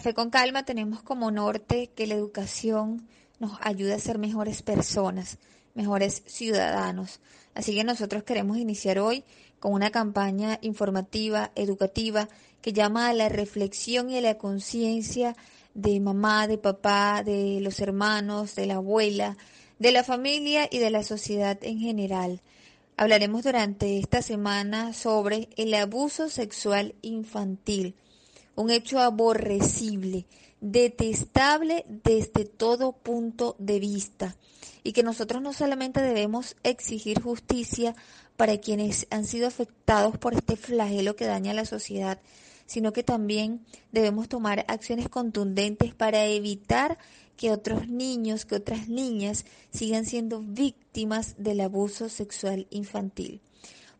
Café con Calma tenemos como norte que la educación nos ayude a ser mejores personas, mejores ciudadanos. Así que nosotros queremos iniciar hoy con una campaña informativa, educativa, que llama a la reflexión y a la conciencia de mamá, de papá, de los hermanos, de la abuela, de la familia y de la sociedad en general. Hablaremos durante esta semana sobre el abuso sexual infantil, un hecho aborrecible, detestable desde todo punto de vista, y que nosotros no solamente debemos exigir justicia para quienes han sido afectados por este flagelo que daña a la sociedad, sino que también debemos tomar acciones contundentes para evitar que otros niños, que otras niñas sigan siendo víctimas del abuso sexual infantil.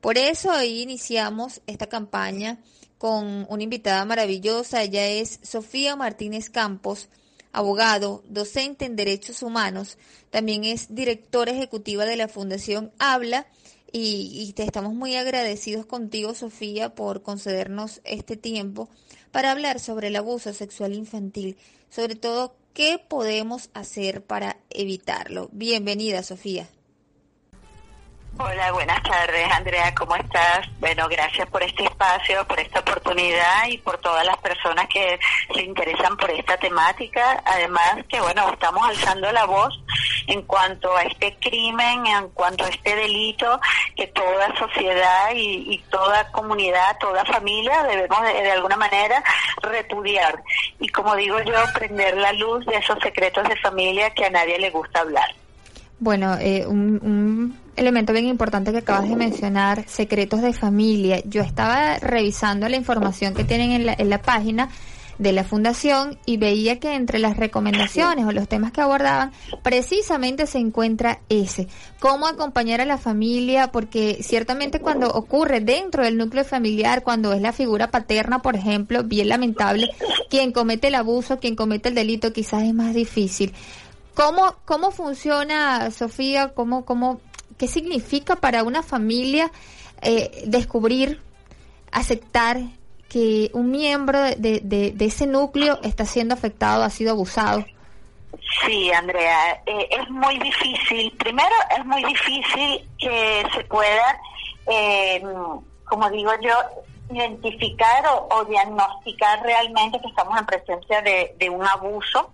Por eso hoy iniciamos esta campaña con una invitada maravillosa. Ella es Sofía Martínez Campos, abogado, docente en derechos humanos. También es directora ejecutiva de la Fundación Habla y, te estamos muy agradecidos contigo, Sofía, por concedernos este tiempo para hablar sobre el abuso sexual infantil, sobre todo qué podemos hacer para evitarlo. Bienvenida, Sofía. Hola, buenas tardes, Andrea, ¿cómo estás? Bueno, gracias por este espacio, por esta oportunidad y por todas las personas que se interesan por esta temática. Además, que bueno, estamos alzando la voz en cuanto a este crimen, en cuanto a este delito que toda sociedad y, toda comunidad, toda familia debemos de, de, alguna manera repudiar. Y como digo yo, prender la luz de esos secretos de familia que a nadie le gusta hablar. Bueno, eh, un, elemento bien importante que acabas de mencionar, secretos de familia. Yo estaba revisando la información que tienen en la, en la página de la fundación y veía que entre las recomendaciones o los temas que abordaban precisamente se encuentra ese, cómo acompañar a la familia, porque ciertamente cuando ocurre dentro del núcleo familiar, cuando es la figura paterna, por ejemplo, bien lamentable, quien comete el abuso, quien comete el delito quizás es más difícil. ¿Cómo, cómo funciona, Sofía? ¿Cómo, cómo, ¿Qué significa para una familia eh, descubrir, aceptar que un miembro de, de, ese núcleo está siendo afectado, ha sido abusado? Sí, Andrea, eh, es muy difícil. Primero, es muy difícil que se pueda, eh, como digo yo, identificar o, diagnosticar realmente que estamos en presencia de, de un abuso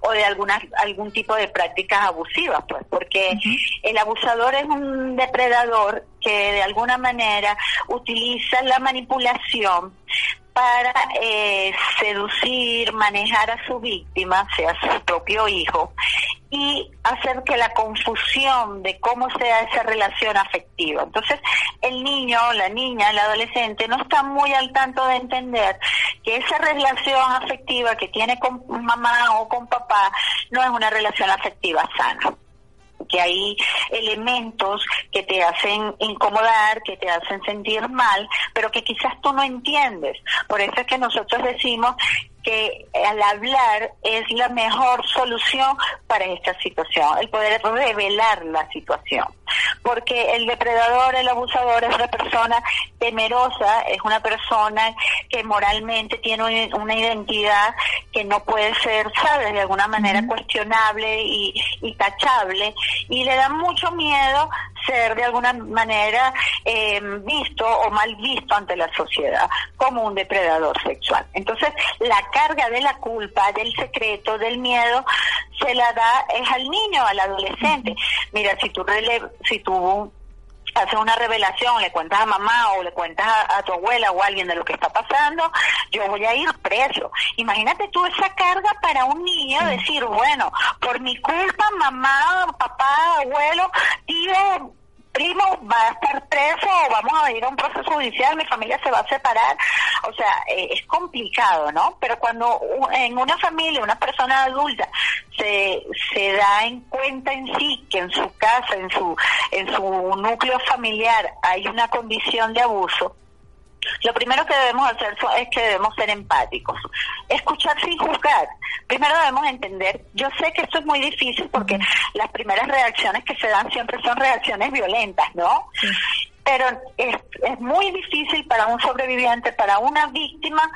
o de alguna, algún tipo de prácticas abusivas, pues, porque el abusador es un depredador que de alguna manera utiliza la manipulación para eh, seducir, manejar a su víctima, sea su propio hijo, y hacer que la confusión de cómo sea esa relación afectiva. Entonces, el niño, la niña, el adolescente no está muy al tanto de entender que esa relación afectiva que tiene con mamá o con papá no es una relación afectiva sana que hay elementos que te hacen incomodar, que te hacen sentir mal, pero que quizás tú no entiendes. Por eso es que nosotros decimos que al hablar es la mejor solución para esta situación, el poder revelar la situación. Porque el depredador, el abusador es una persona temerosa, es una persona que moralmente tiene una identidad que no puede ser, ¿sabes?, de alguna manera cuestionable y, y tachable, y le da mucho miedo ser de alguna manera eh, visto o mal visto ante la sociedad como un depredador sexual. Entonces, la carga de la culpa, del secreto, del miedo, se la da es al niño, al adolescente. Mira, si tú, si tú haces una revelación, le cuentas a mamá o le cuentas a, tu abuela o a alguien de lo que está pasando, yo voy a ir preso. Imagínate tú esa carga para un niño, decir, bueno, por mi culpa, mamá, papá, abuelo, tío, primo va a estar preso o vamos a ir a un proceso judicial, mi familia se va a separar. O sea, eh, es complicado, ¿no? Pero cuando en una familia, una persona adulta se, se da en cuenta en sí que en su casa, en su, en su núcleo familiar hay una condición de abuso, lo primero que debemos hacer es que debemos ser empáticos, escuchar sin juzgar. Primero debemos entender, yo sé que esto es muy difícil porque las primeras reacciones que se dan siempre son reacciones violentas, ¿no? Pero es, es muy difícil para un sobreviviente, para una víctima,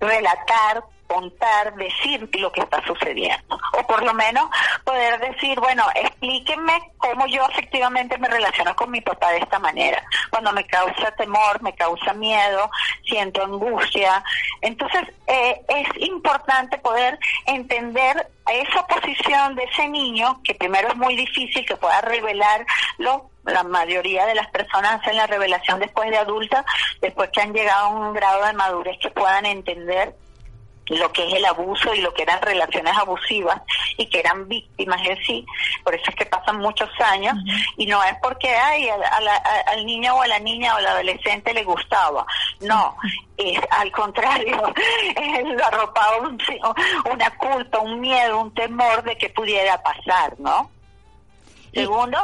relatar contar, decir lo que está sucediendo. O por lo menos poder decir, bueno, explíquenme cómo yo efectivamente me relaciono con mi papá de esta manera. Cuando me causa temor, me causa miedo, siento angustia. Entonces, eh, es importante poder entender esa posición de ese niño, que primero es muy difícil que pueda revelarlo, la mayoría de las personas hacen la revelación después de adulta, después que han llegado a un grado de madurez que puedan entender lo que es el abuso y lo que eran relaciones abusivas y que eran víctimas en sí, por eso es que pasan muchos años y no es porque ay, al niño o a la niña o al adolescente le gustaba, no, es al contrario, es arropado una culpa, un miedo, un temor de que pudiera pasar, ¿no? Segundo,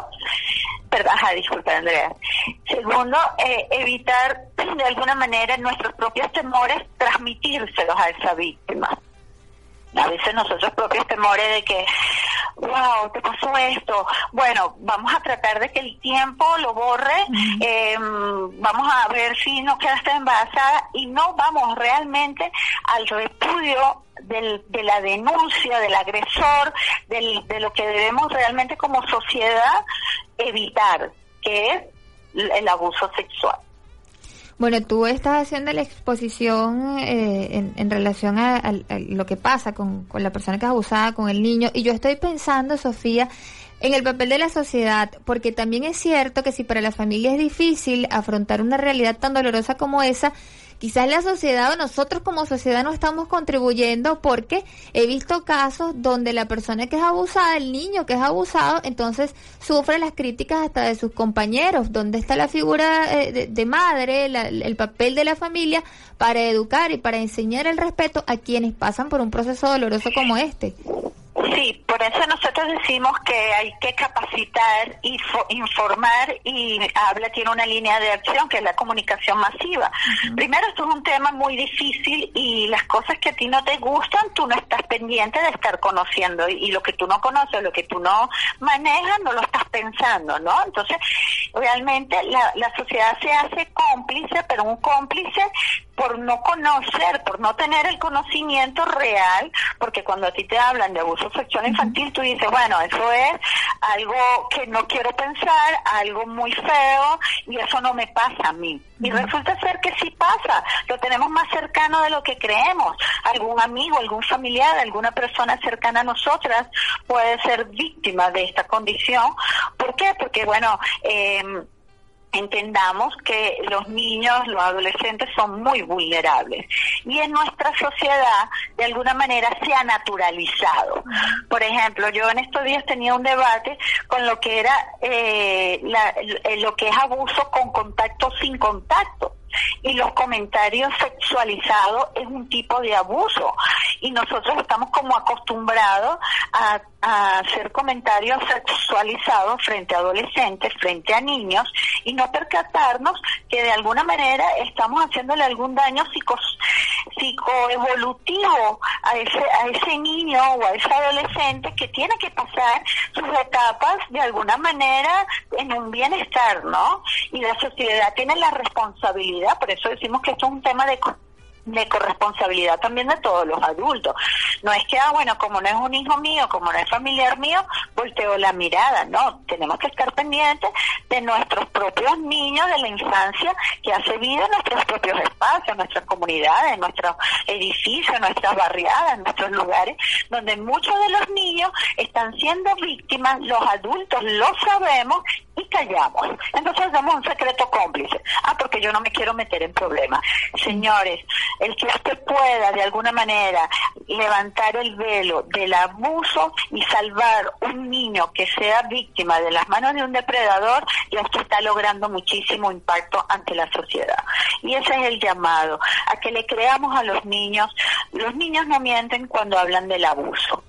perdón, disculpa Andrea. Segundo, eh, evitar de alguna manera nuestros propios temores transmitírselos a esa víctima. A veces nosotros propios temores de que, wow, te pasó esto. Bueno, vamos a tratar de que el tiempo lo borre. Eh, vamos a ver si no quedaste embarazada y no vamos realmente al repudio de la denuncia del agresor, de lo que debemos realmente como sociedad evitar, que es el abuso sexual. Bueno, tú estás haciendo la exposición eh, en, relación a, lo que pasa con, con la persona que es abusada, con el niño, y yo estoy pensando, Sofía, en el papel de la sociedad, porque también es cierto que si para la familia es difícil afrontar una realidad tan dolorosa como esa, quizás la sociedad o nosotros como sociedad no estamos contribuyendo porque he visto casos donde la persona que es abusada, el niño que es abusado, entonces sufre las críticas hasta de sus compañeros. ¿Dónde está la figura eh, de, madre, el papel de la familia para educar y para enseñar el respeto a quienes pasan por un proceso doloroso como este? Sí, por eso nosotros decimos que hay que capacitar y informar y habla tiene una línea de acción que es la comunicación masiva. Primero esto es un tema muy difícil y las cosas que a ti no te gustan tú no estás pendiente de estar conociendo y, lo que tú no conoces, lo que tú no manejas no lo estás pensando, ¿no? Entonces realmente la, la sociedad se hace cómplice, pero un cómplice por no conocer, por no tener el conocimiento real, porque cuando a ti te hablan de abuso sexual infantil, tú dices, bueno, eso es algo que no quiero pensar, algo muy feo, y eso no me pasa a mí. Y resulta ser que sí pasa, lo tenemos más cercano de lo que creemos. Algún amigo, algún familiar, alguna persona cercana a nosotras puede ser víctima de esta condición. ¿Por qué? Porque, bueno, eh, entendamos que los niños, los adolescentes son muy vulnerables y en nuestra sociedad de alguna manera se ha naturalizado. Por ejemplo, yo en estos días tenía un debate con lo que era eh, lo que es abuso con contacto sin contacto y los comentarios sexualizados es un tipo de abuso y nosotros estamos como acostumbrados a, hacer comentarios sexualizados frente a adolescentes, frente a niños y no percatarnos que de alguna manera estamos haciéndole algún daño psico, psicoevolutivo a ese, a ese niño o a ese adolescente que tiene que pasar sus etapas de alguna manera en un bienestar, ¿no? Y la sociedad tiene la responsabilidad por eso decimos que esto es un tema de de corresponsabilidad también de todos los adultos. No es que, ah, bueno, como no es un hijo mío, como no es familiar mío, volteo la mirada. No, tenemos que estar pendientes de nuestros propios niños de la infancia que hace vida en nuestros propios espacios, nuestras comunidades, nuestros edificios, nuestras barriadas, nuestros lugares, donde muchos de los niños están siendo víctimas, los adultos lo sabemos y callamos. Entonces damos un secreto cómplice. Ah, porque yo no me quiero meter en problemas. Señores, el que usted pueda de alguna manera levantar el velo del abuso y salvar un niño que sea víctima de las manos de un depredador, ya usted está logrando muchísimo impacto ante la sociedad. Y ese es el llamado, a que le creamos a los niños. Los niños no mienten cuando hablan del abuso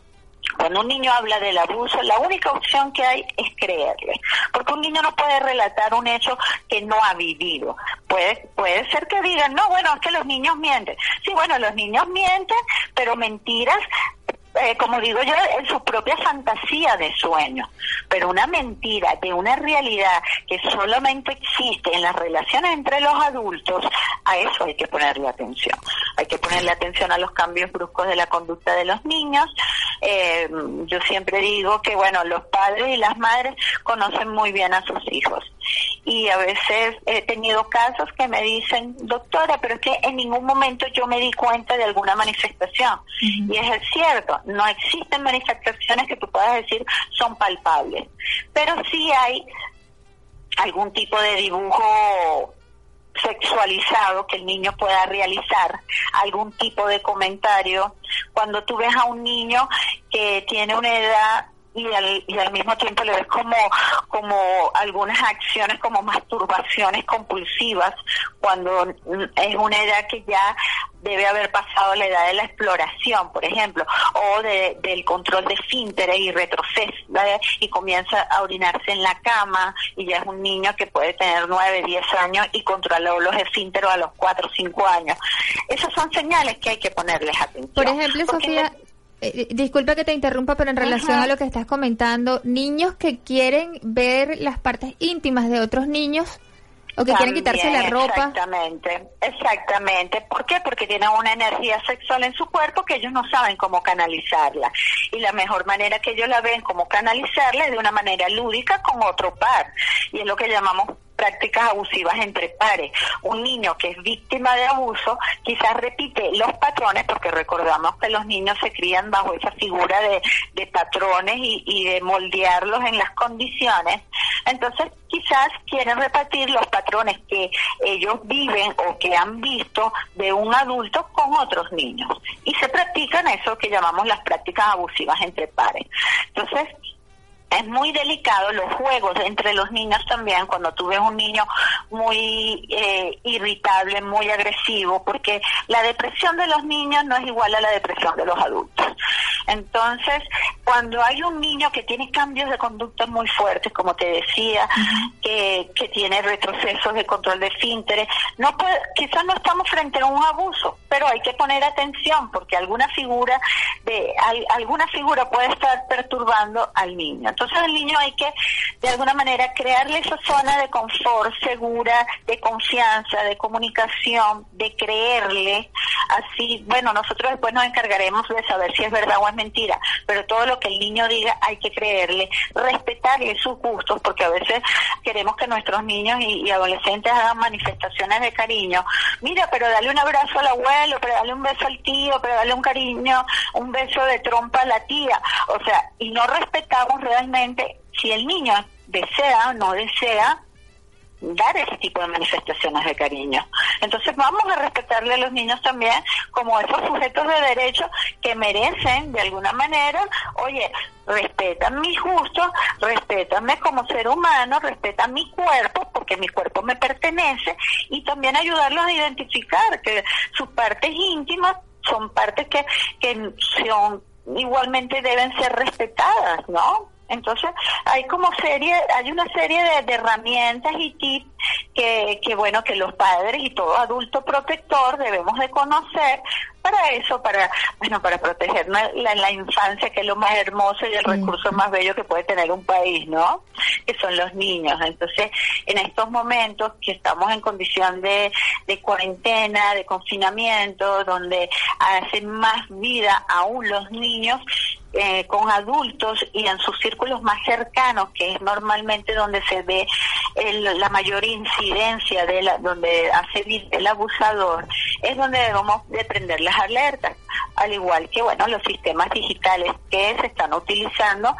cuando un niño habla del abuso, la única opción que hay es creerle, porque un niño no puede relatar un hecho que no ha vivido. Puede, puede ser que digan, no, bueno, es que los niños mienten. Sí, bueno, los niños mienten, pero mentiras eh, como digo yo, en su propia fantasía de sueño. Pero una mentira de una realidad que solamente existe en las relaciones entre los adultos, a eso hay que ponerle atención. hay que ponerle atención a los cambios bruscos de la conducta de los niños. Eh, yo siempre digo que, bueno, los padres y las madres conocen muy bien a sus hijos. Y a veces he tenido casos que me dicen, doctora, pero es que en ningún momento yo me di cuenta de alguna manifestación. Y es cierto, no existen manifestaciones que tú puedas decir son palpables, pero sí hay algún tipo de dibujo sexualizado que el niño pueda realizar, algún tipo de comentario. Cuando tú ves a un niño que tiene una edad y al, y al mismo tiempo le ves como, como algunas acciones como masturbaciones compulsivas cuando es una edad que ya debe haber pasado la edad de la exploración, por ejemplo, o de, del control de esfínteres y retroceso, y comienza a orinarse en la cama, y ya es un niño que puede tener 9, 10 años y controla los esfínteros a los 4 o 5 años. Esas son señales que hay que ponerles atención. Por ejemplo, Sofía, eh, disculpa que te interrumpa, pero en relación a lo que estás comentando, niños que quieren ver las partes íntimas de otros niños o que quieren quitarse la ropa. Exactamente, exactamente. ¿Por qué? Porque tienen una energía sexual en su cuerpo que ellos no saben cómo canalizarla. Y la mejor manera que ellos la ven como canalizarla es de una manera lúdica con otro par. Y es lo que llamamos prácticas abusivas entre pares. Un niño que es víctima de abuso quizás repite los patrones, porque recordamos que los niños se crían bajo esa figura de, patrones y, y de moldearlos en las condiciones. Entonces, quizás quieren repetir los patrones que ellos viven o que han visto de un adulto con otros niños. Y se practican eso que llamamos las prácticas abusivas entre pares. Entonces, es muy delicado los juegos entre los niños también cuando tú ves un niño muy eh, irritable, muy agresivo, porque la depresión de los niños no es igual a la depresión de los adultos. Entonces, cuando hay un niño que tiene cambios de conducta muy fuertes, como te decía, que, que tiene retrocesos de control de esfínteres, no puede, quizás no estamos frente a un abuso, pero hay que poner atención porque alguna figura de alguna figura puede estar perturbando al niño. Entonces al niño hay que, de alguna manera, crearle esa zona de confort segura, de confianza, de comunicación, de creerle. Así, bueno, nosotros después nos encargaremos de saber si es verdad o es mentira, pero todo lo que el niño diga hay que creerle, respetarle sus gustos, porque a veces queremos que nuestros niños y, adolescentes hagan manifestaciones de cariño. Mira, pero dale un abrazo al abuelo, pero dale un beso al tío, pero dale un cariño, un beso de trompa a la tía. O sea, y no respetamos realmente si el niño desea o no desea dar ese tipo de manifestaciones de cariño. Entonces vamos a respetarle a los niños también como esos sujetos de derecho que merecen de alguna manera, oye, respetan mis gustos, respétame como ser humano, respetan mi cuerpo porque mi cuerpo me pertenece y también ayudarlos a identificar que sus partes íntimas son partes que, que son igualmente deben ser respetadas, ¿no? Entonces, hay como serie, hay una serie de, herramientas y tips que, que, bueno, que los padres y todo adulto protector debemos de conocer para eso, para, bueno, para proteger la, la infancia, que es lo más hermoso y el recurso más bello que puede tener un país, ¿no? Que son los niños. Entonces, en estos momentos que estamos en condición de, de cuarentena, de confinamiento, donde hacen más vida aún los niños, eh, con adultos y en sus círculos más cercanos, que es normalmente donde se ve la mayor incidencia de la, donde hace el abusador, es donde debemos de prender las alertas, al igual que bueno los sistemas digitales que se están utilizando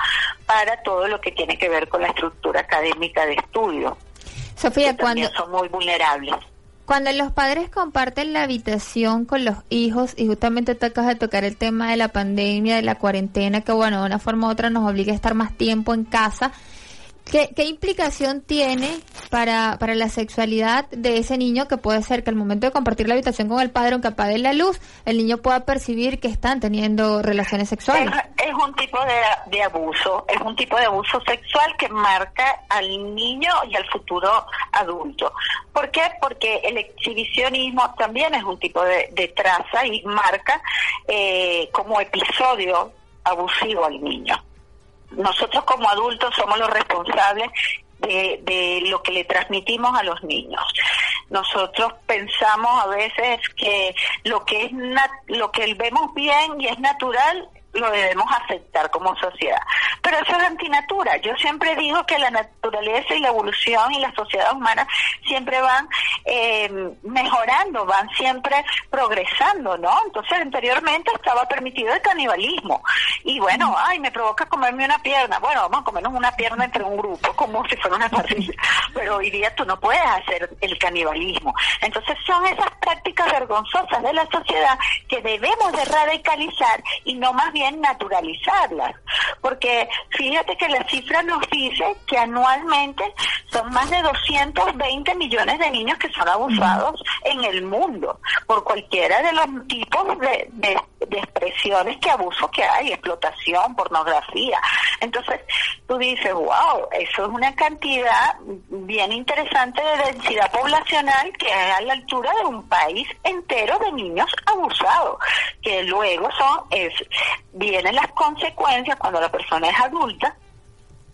para todo lo que tiene que ver con la estructura académica de estudio. Sofía, cuando son muy vulnerables. Cuando los padres comparten la habitación con los hijos y justamente tocas de tocar el tema de la pandemia, de la cuarentena, que bueno, de una forma u otra nos obliga a estar más tiempo en casa, ¿Qué, implicación tiene para, para la sexualidad de ese niño que puede ser que al momento de compartir la habitación con el padre, aunque apague la luz, el niño pueda percibir que están teniendo relaciones sexuales? Es, un tipo de, abuso, es un tipo de abuso sexual que marca al niño y al futuro adulto. ¿Por qué? Porque el exhibicionismo también es un tipo de, traza y marca eh, como episodio abusivo al niño nosotros como adultos somos los responsables de, lo que le transmitimos a los niños. nosotros pensamos a veces que lo que es lo que vemos bien y es natural lo debemos aceptar como sociedad. Pero eso es antinatura. Yo siempre digo que la naturaleza y la evolución y la sociedad humana siempre van eh, mejorando, van siempre progresando, ¿no? Entonces anteriormente estaba permitido el canibalismo. Y bueno, ay, me provoca comerme una pierna. Bueno, vamos a comernos una pierna entre un grupo, como si fuera una parrilla. Pero hoy día tú no puedes hacer el canibalismo. Entonces son esas prácticas vergonzosas de la sociedad que debemos de radicalizar y no más bien naturalizarlas, porque fíjate que la cifra nos dice que anualmente son más de 220 millones de niños que son abusados en el mundo por cualquiera de los tipos de, de, expresiones que abuso que hay, explotación, pornografía. Entonces tú dices, wow, eso es una cantidad interesante de densidad poblacional que es a la altura de un país entero de niños abusados, que luego son es, vienen las consecuencias cuando la persona es adulta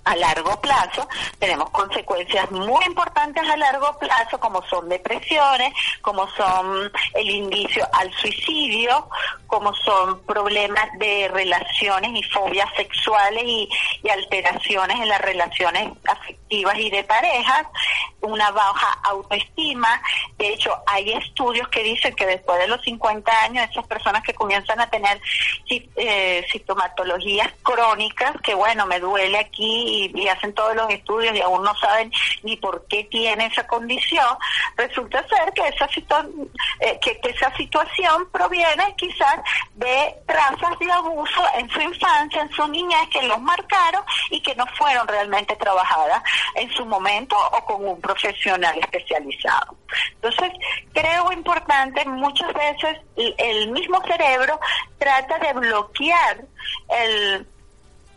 a largo plazo, tenemos consecuencias muy importantes a largo plazo, como son depresiones, como son el indicio al suicidio, como son problemas de relaciones y fobias sexuales y, y alteraciones en las relaciones afectivas y de parejas, una baja autoestima. De hecho, hay estudios que dicen que después de los 50 años, esas personas que comienzan a tener eh, sintomatologías crónicas, que bueno, me duele aquí y, hacen todos los estudios y aún no saben ni por qué tiene esa condición, resulta ser que esa, eh, que, esa situación proviene quizás de trazas de abuso en su infancia, en su niñez, que los marcaron y que no fueron realmente trabajadas en su momento o con un profesional especializado. Entonces, creo importante, muchas veces el mismo cerebro trata de bloquear el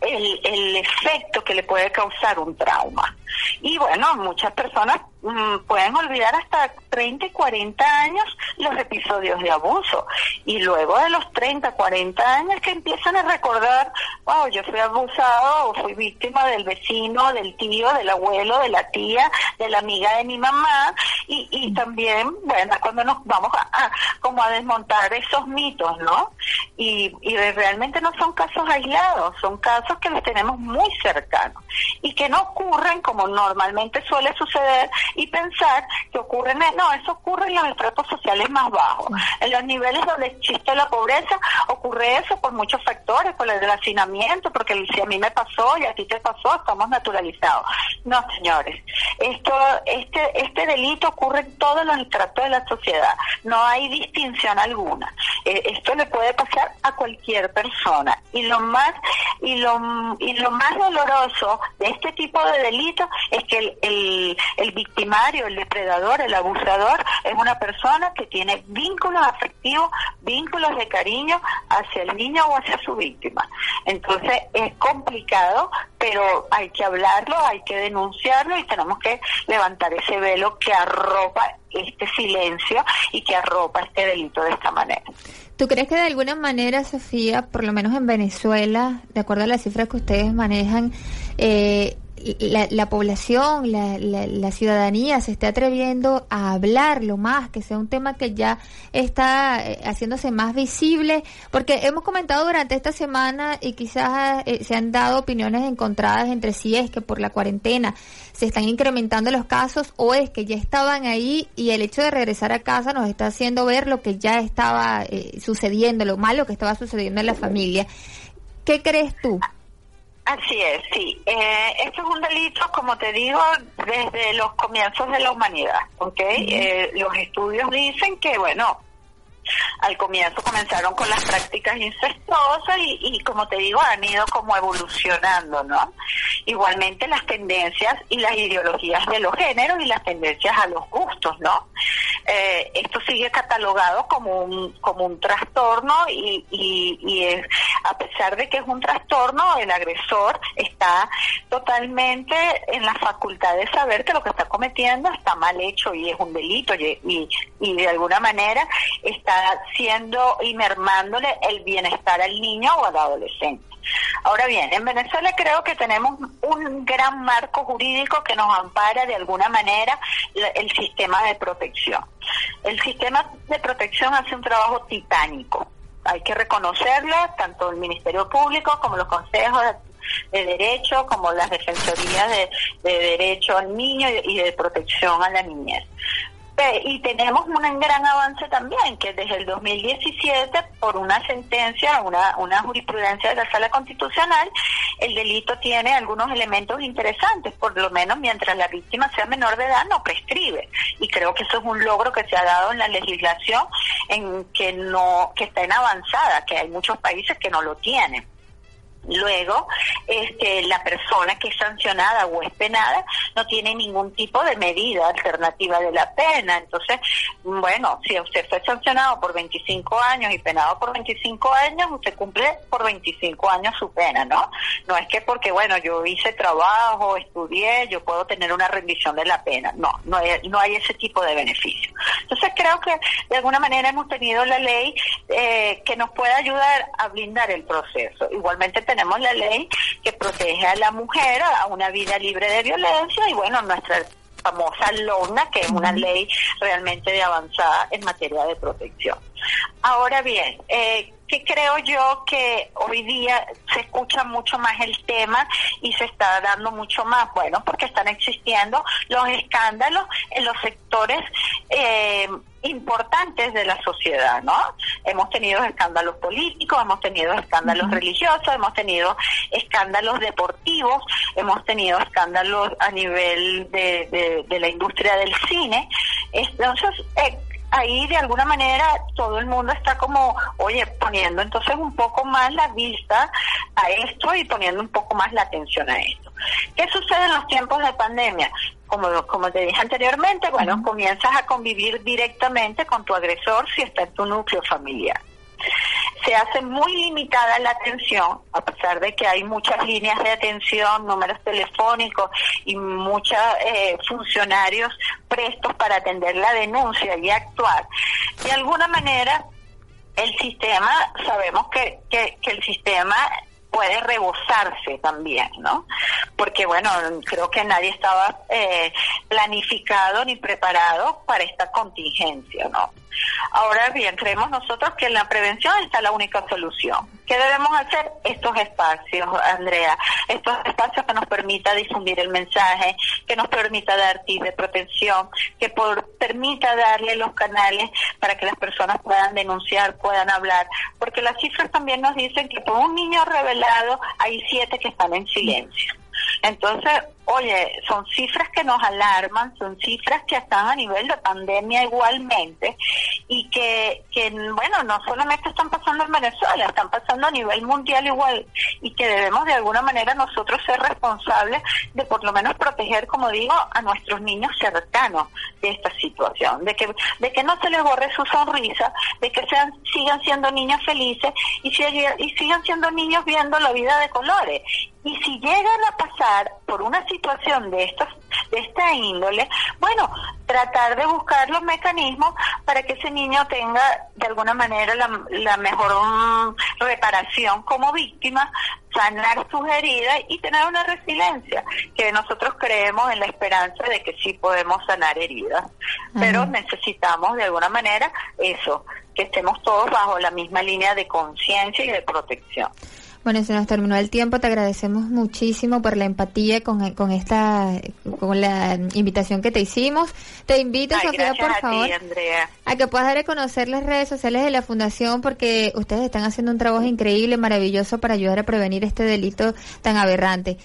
el, el efecto que le puede causar un trauma. Y bueno, muchas personas mm, pueden olvidar hasta 30 y 40 años los episodios de abuso. Y luego de los 30, 40 años que empiezan a recordar, wow, yo fui abusado o fui víctima del vecino, del tío, del abuelo, de la tía, de la amiga de mi mamá. Y, y también, bueno, cuando nos vamos a, como a desmontar esos mitos, ¿no? Y, y realmente no son casos aislados, son casos que los tenemos muy cercanos y que no ocurren como normalmente suele suceder y pensar que ocurre, no, eso ocurre en los estratos sociales más bajos. En los niveles donde existe la pobreza ocurre eso por muchos factores, por el hacinamiento, porque si a mí me pasó y a ti te pasó, estamos naturalizados. No, señores, esto, este, este delito ocurre en todos los estratos de la sociedad, no hay distinción alguna. Eh, esto le puede pasar a cualquier persona y lo más y lo y lo más doloroso de este tipo de delitos es que el, el, victimario, el depredador, el abusador es una persona que tiene vínculos afectivos, vínculos de cariño hacia el niño o hacia su víctima. Entonces es complicado, pero hay que hablarlo, hay que denunciarlo y tenemos que levantar ese velo que arropa este silencio y que arropa este delito de esta manera. ¿Tú crees que de alguna manera, Sofía, por lo menos en Venezuela, de acuerdo a las cifras que ustedes manejan, eh, la, la, población, la, la, ciudadanía se esté atreviendo a hablarlo más, que sea un tema que ya está eh, haciéndose más visible, porque hemos comentado durante esta semana y quizás eh, se han dado opiniones encontradas entre si es que por la cuarentena se están incrementando los casos o es que ya estaban ahí y el hecho de regresar a casa nos está haciendo ver lo que ya estaba eh, sucediendo, lo malo que estaba sucediendo en la familia. ¿Qué crees tú? Así es, sí. Eh, esto es un delito, como te digo, desde los comienzos de la humanidad, ¿ok? Eh, los estudios dicen que, bueno, al comienzo comenzaron con las prácticas incestuosas y, y, como te digo, han ido como evolucionando, ¿no? Igualmente las tendencias y las ideologías de los géneros y las tendencias a los gustos, ¿no? Eh, esto sigue catalogado como un, como un trastorno y, y, y es, a pesar de que es un trastorno, el agresor está totalmente en la facultad de saber que lo que está cometiendo está mal hecho y es un delito y, de alguna manera está está siendo y mermándole el bienestar al niño o al adolescente. Ahora bien, en Venezuela creo que tenemos un gran marco jurídico que nos ampara de alguna manera el sistema de protección. El sistema de protección hace un trabajo titánico. Hay que reconocerlo, tanto el Ministerio Público como los consejos de derecho, como las defensorías de, de derecho al niño y de protección a la niñez y tenemos un gran avance también, que desde el 2017, por una sentencia, una, una jurisprudencia de la Sala Constitucional, el delito tiene algunos elementos interesantes, por lo menos mientras la víctima sea menor de edad, no prescribe. Y creo que eso es un logro que se ha dado en la legislación, en que no que está en avanzada, que hay muchos países que no lo tienen. Luego, este, la persona que es sancionada o es penada no tiene ningún tipo de medida alternativa de la pena. Entonces, bueno, si usted fue sancionado por 25 años y penado por 25 años, usted cumple por 25 años su pena, ¿no? No es que porque, bueno, yo hice trabajo, estudié, yo puedo tener una rendición de la pena. No, no hay, no hay ese tipo de beneficio. Entonces, creo que de alguna manera hemos tenido la ley eh, que nos puede ayudar a blindar el proceso. Igualmente, tenemos la ley que protege a la mujer a una vida libre de violencia y bueno, nuestra famosa LONA, que es una ley realmente de avanzada en materia de protección. Ahora bien, eh, que creo yo que hoy día se escucha mucho más el tema y se está dando mucho más, bueno, porque están existiendo los escándalos en los sectores eh, importantes de la sociedad, ¿no? Hemos tenido escándalos políticos, hemos tenido escándalos religiosos, hemos tenido escándalos deportivos, hemos tenido escándalos a nivel de, de, la industria del cine. Entonces, eh, ahí de alguna manera todo el mundo está como, oye, poniendo entonces un poco más la vista a esto y poniendo un poco más la atención a esto. ¿Qué sucede en los tiempos de pandemia? Como, como te dije anteriormente, bueno, comienzas a convivir directamente con tu agresor si está en tu núcleo familiar hace muy limitada la atención, a pesar de que hay muchas líneas de atención, números telefónicos y muchos eh, funcionarios prestos para atender la denuncia y actuar. De alguna manera, el sistema, sabemos que, que, que el sistema puede rebosarse también, ¿no? Porque, bueno, creo que nadie estaba eh, planificado ni preparado para esta contingencia, ¿no? Ahora bien, creemos nosotros que en la prevención está la única solución. ¿Qué debemos hacer? Estos espacios, Andrea, estos espacios que nos permita difundir el mensaje, que nos permita dar tips de protección, que por, permita darle los canales para que las personas puedan denunciar, puedan hablar, porque las cifras también nos dicen que por un niño revelado hay siete que están en silencio. Entonces, oye, son cifras que nos alarman, son cifras que están a nivel de pandemia igualmente y que, que, bueno, no solamente están pasando en Venezuela, están pasando a nivel mundial igual y que debemos de alguna manera nosotros ser responsables de por lo menos proteger, como digo, a nuestros niños cercanos de esta situación, de que, de que no se les borre su sonrisa, de que sean, sigan siendo niños felices y, y sigan siendo niños viendo la vida de colores. Y si llegan a pasar por una situación de estos de esta índole, bueno, tratar de buscar los mecanismos para que ese niño tenga de alguna manera la, mejor mm, reparación como víctima, sanar sus heridas y tener una resiliencia, que nosotros creemos en la esperanza de que sí podemos sanar heridas, pero necesitamos de alguna manera eso, que estemos todos bajo la misma línea de conciencia y de protección. Bueno, se nos terminó el tiempo. Te agradecemos muchísimo por la empatía con, con esta, con la invitación que te hicimos. Te invito, Sofía, por favor, a que puedas dar a conocer las redes sociales de la Fundación porque ustedes están haciendo un trabajo increíble, maravilloso para ayudar a prevenir este delito tan aberrante.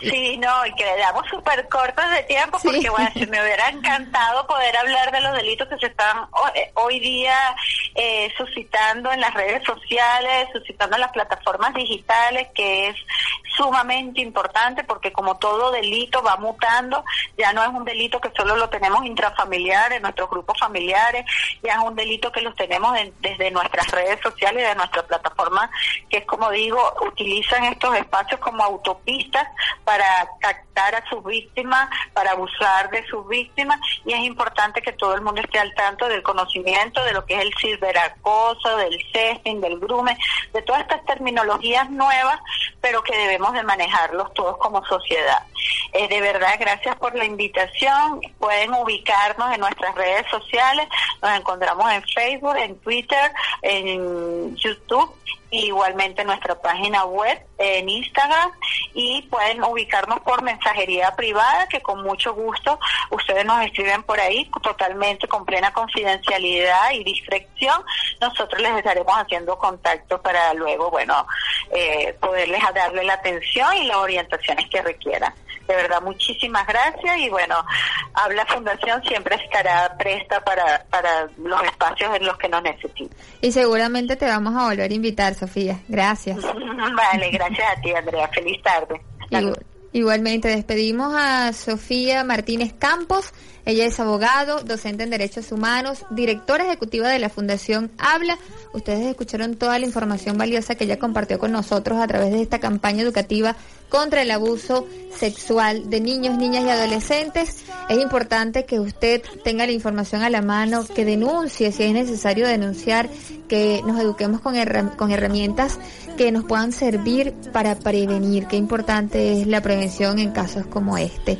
Sí, no, y quedamos súper cortos de tiempo porque, bueno, se me hubiera encantado poder hablar de los delitos que se están eh, hoy día eh, suscitando en las redes sociales, suscitando en las plataformas digitales, que es sumamente importante porque como todo delito va mutando, ya no es un delito que solo lo tenemos intrafamiliar en nuestros grupos familiares, ya es un delito que los tenemos desde nuestras redes sociales, de nuestra plataforma, que es como digo, utilizan estos espacios como autopistas para captar a sus víctimas, para abusar de sus víctimas y es importante que todo el mundo esté al tanto del conocimiento de lo que es el ciberacoso, del sexting, del grooming, de todas estas terminologías nuevas, pero que debemos de manejarlos todos como sociedad. Eh, de verdad, gracias por la invitación. Pueden ubicarnos en nuestras redes sociales. Nos encontramos en Facebook, en Twitter, en YouTube igualmente nuestra página web en Instagram. Y pueden ubicarnos por mensajería privada que con mucho gusto ustedes nos escriben por ahí totalmente con plena confidencialidad y discreción. Nosotros les estaremos haciendo contacto para luego bueno eh, poderles darle la atención y las orientaciones que requieran de verdad muchísimas gracias y bueno Habla Fundación siempre estará presta para, para los espacios en los que nos necesiten y seguramente te vamos a volver a invitar Sofía. Gracias. vale, gracias a ti, Andrea. Feliz tarde. Igualmente, despedimos a Sofía Martínez Campos. Ella es abogado, docente en Derechos Humanos, directora ejecutiva de la Fundación Habla. Ustedes escucharon toda la información valiosa que ella compartió con nosotros a través de esta campaña educativa contra el abuso sexual de niños, niñas y adolescentes. Es importante que usted tenga la información a la mano, que denuncie si es necesario denunciar, que nos eduquemos con, con herramientas que nos puedan servir para prevenir. Qué importante es la prevención en casos como este.